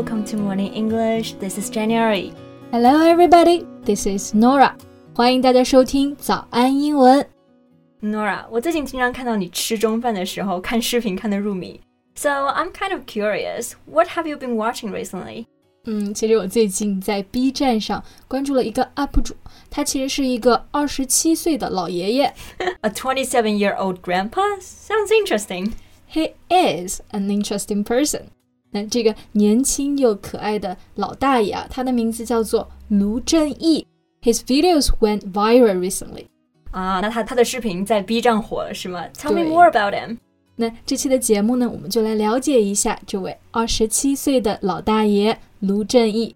welcome to Morning English. This is January. Hello, everybody. This is Nora. 欢迎大家收听早安英文。Nora，我最近经常看到你吃中饭的时候看视频看得入迷。So I'm kind of curious. What have you been watching recently? 嗯，其实我最近在 B 站上关注了一个 UP 主，他其实是一个二十七岁的老爷爷。A twenty-seven-year-old grandpa sounds interesting. He is an interesting person. 那这个年轻又可爱的老大爷啊，他的名字叫做卢正义。His videos went viral recently. 啊，那他他的视频在 B 站火了是吗？Tell me more about him. 那这期的节目呢，我们就来了解一下这位二十七岁的老大爷卢正义。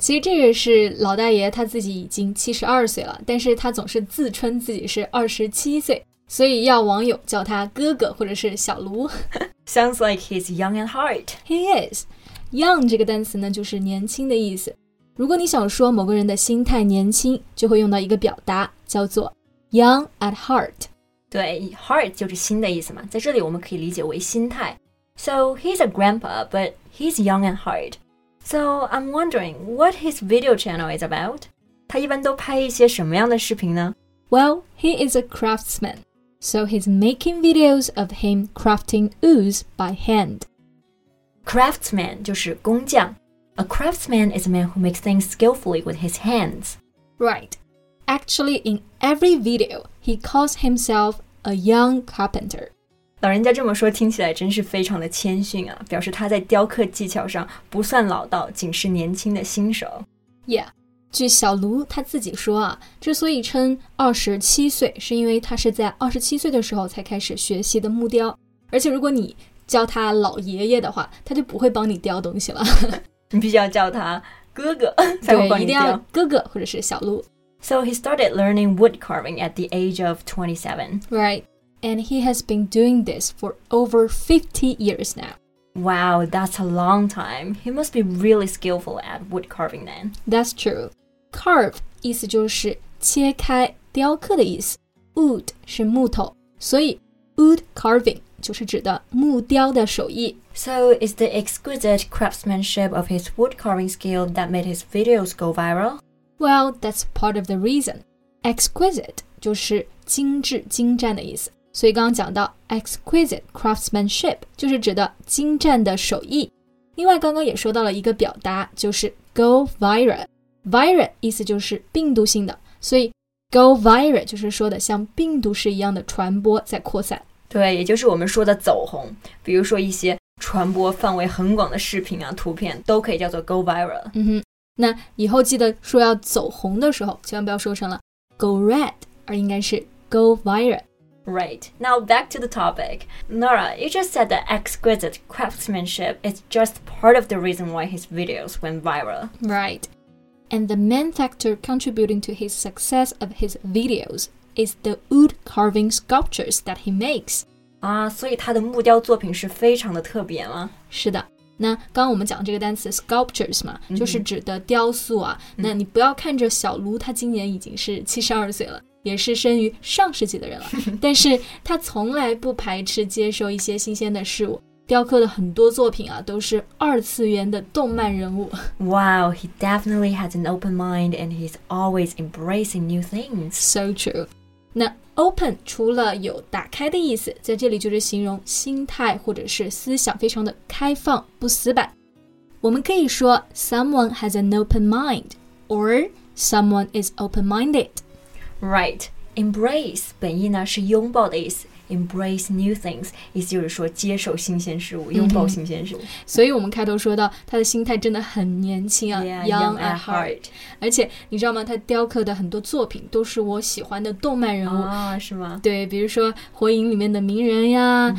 其实这个是老大爷他自己已经七十二岁了，但是他总是自称自己是二十七岁，所以要网友叫他哥哥或者是小卢。Sounds like he's young at heart. He is. Young 这个单词呢，就是年轻的意思。如果你想说某个人的心态年轻，就会用到一个表达，叫做 young at heart。对，heart 就是心的意思嘛，在这里我们可以理解为心态。So he's a grandpa, but he's young at heart. So I'm wondering what his video channel is about. 他一般都拍一些什么样的视频呢？Well, he is a craftsman, so he's making videos of him crafting ooze by hand. Craftsman 就是工匠。A craftsman is a man who makes things skillfully with his hands. Right. Actually, in every video, he calls himself a young carpenter. 老人家这么说，听起来真是非常的谦逊啊，表示他在雕刻技巧上不算老道，仅是年轻的新手。Yeah，据小卢他自己说啊，之所以称二十七岁，是因为他是在二十七岁的时候才开始学习的木雕。而且如果你叫他老爷爷的话，他就不会帮你雕东西了。你必须要叫他哥哥才会帮你雕。哥哥或者是小卢。So he started learning wood carving at the age of twenty-seven. Right and he has been doing this for over 50 years now. Wow, that's a long time. He must be really skillful at wood carving then. That's true. Carve 意思就是切开、雕刻的意思，wood 是木头，所以 wood carving 就是指的木雕的手艺。So it's the exquisite craftsmanship of his wood carving skill that made his videos go viral? Well, that's part of the reason. Exquisite 就是精致、精湛的意思。 所以刚刚讲到 exquisite craftsmanship 就是指的精湛的手艺。另外，刚刚也说到了一个表达，就是 go viral。viral 意思就是病毒性的，所以 go viral 就是说的像病毒式一样的传播在扩散。对，也就是我们说的走红。比如说一些传播范围很广的视频啊、图片都可以叫做 go viral。嗯哼，那以后记得说要走红的时候，千万不要说成了 go red，而应该是 go viral。Right. Now back to the topic. Nora, you just said that exquisite craftsmanship is just part of the reason why his videos went viral. Right. And the main factor contributing to his success of his videos is the wood carving sculptures that he makes. 啊，所以他的木雕作品是非常的特别吗？是的。那刚刚我们讲这个单词 sculptures 嘛，就是指的雕塑啊。那你不要看着小卢，他今年已经是七十二岁了。 也是生于上世纪的人了，但是他从来不排斥接受一些新鲜的事物。雕刻的很多作品啊，都是二次元的动漫人物。Wow, he definitely has an open mind and he's always embracing new things. So true. 那 open 除了有打开的意思，在这里就是形容心态或者是思想非常的开放，不死板。我们可以说 someone has an open mind or someone is open-minded。Right, embrace 本意呢是拥抱的意思，embrace new things 意思就是说接受新鲜事物，拥抱新鲜事物。所以我们开头说到他的心态真的很年轻啊，young at heart。而且你知道吗？他雕刻的很多作品都是我喜欢的动漫人物啊，是吗？对，比如说火影里面的鸣人呀，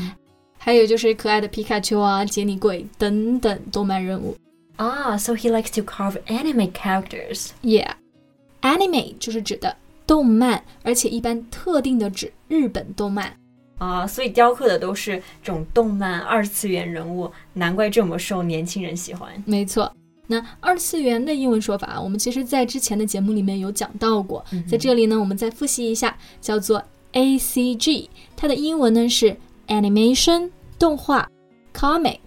还有就是可爱的皮卡丘啊、杰尼龟等等动漫人物。Ah, so he likes to carve anime characters. Yeah，anime 就是指的动漫，而且一般特定的指日本动漫。啊，所以雕刻的都是这种动漫二次元人物，难怪这么受年轻人喜欢。没错，那二次元的英文说法，我们其实在之前的节目里面有讲到过，在这里呢，我们再复习一下，叫做 A C G，它的英文呢是 Animation 动画，Comic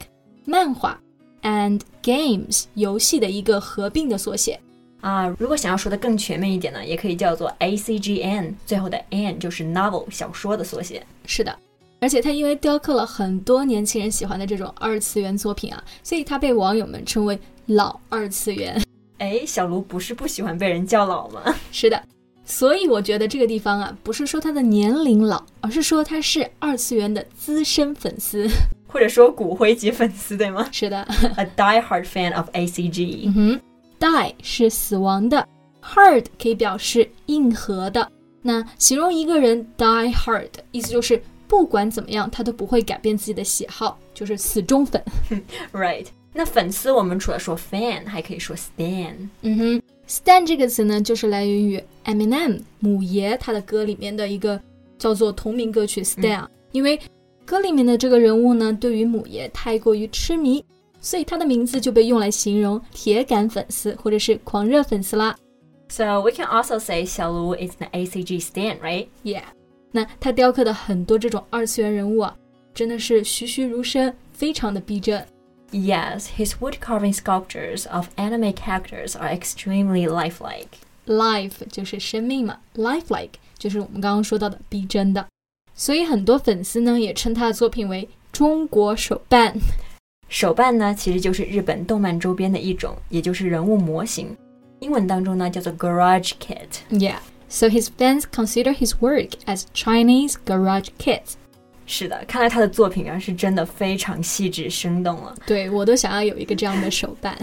漫画，and Games 游戏的一个合并的缩写。啊，如果想要说的更全面一点呢，也可以叫做 A C G N，最后的 N 就是 novel 小说的缩写。是的，而且它因为雕刻了很多年轻人喜欢的这种二次元作品啊，所以它被网友们称为老二次元。哎，小卢不是不喜欢被人叫老吗？是的，所以我觉得这个地方啊，不是说他的年龄老，而是说他是二次元的资深粉丝，或者说骨灰级粉丝，对吗是的？A die-hard fan of A C G。嗯哼，die 是死亡的，hard 可以表示硬核的。那形容一个人 die hard，意思就是不管怎么样，他都不会改变自己的喜好，就是死忠粉。Right。那粉丝我们除了说 fan，还可以说 stan。嗯哼，stan 这个词呢，就是来源于 Eminem 母爷他的歌里面的一个叫做同名歌曲 Stan，、因为歌里面的这个人物呢，对于母爷太过于痴迷，所以他的名字就被用来形容铁杆粉丝或者是狂热粉丝啦。 So we can also say 小卢 is an A C G stan, right? Yeah，那他雕刻的很多这种二次元人物啊，真的是栩栩如生，非常的逼真。 Yes, his wood carving sculptures of anime characters are extremely lifelike. Life 就是生命嘛，lifelike 就是我们刚刚说到的逼真的，所以很多粉丝呢也称他的作品为中国手办。 手办呢，其实就是日本动漫周边的一种，也就是人物模型。英文当中呢叫做 Garage Kit。 Yeah, so his fans consider his work as Chinese garage kits. 是的，看来他的作品啊是真的非常细致生动了。对我都想要有一个这样的手办。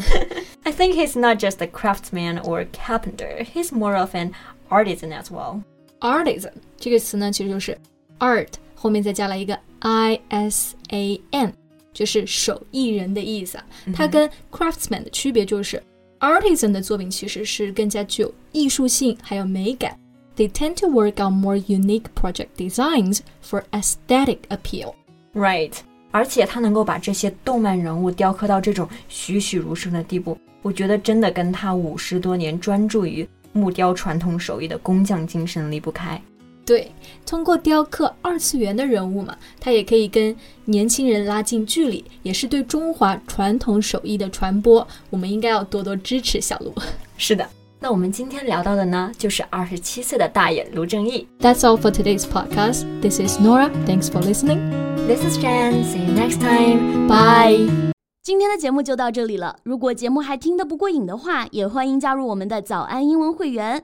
I think he's not just a craftsman or carpenter, he's more of an artisan as well. Artisan 这个词呢，其实就是 art 后面再加了一个 i s a n， 就是手艺人的意思啊。它跟 craftsman 的区别就是，artisan 的作品其实是更加具有艺术性还有美感。They tend to work on more unique project designs for aesthetic appeal. Right，而且他能够把这些动漫人物雕刻到这种栩栩如生的地步，我觉得真的跟他五十多年专注于木雕传统手艺的工匠精神离不开。对，通过雕刻二次元的人物嘛，它也可以跟年轻人拉近距离，也是对中华传统手艺的传播。我们应该要多多支持小卢。是的，那我们今天聊到的呢，就是二十七岁的大爷卢正义。That's all for today's podcast. This is Nora. Thanks for listening. This is Jan. See you next time. Bye. 今天的节目就到这里了。如果节目还听得不过瘾的话，也欢迎加入我们的早安英文会员。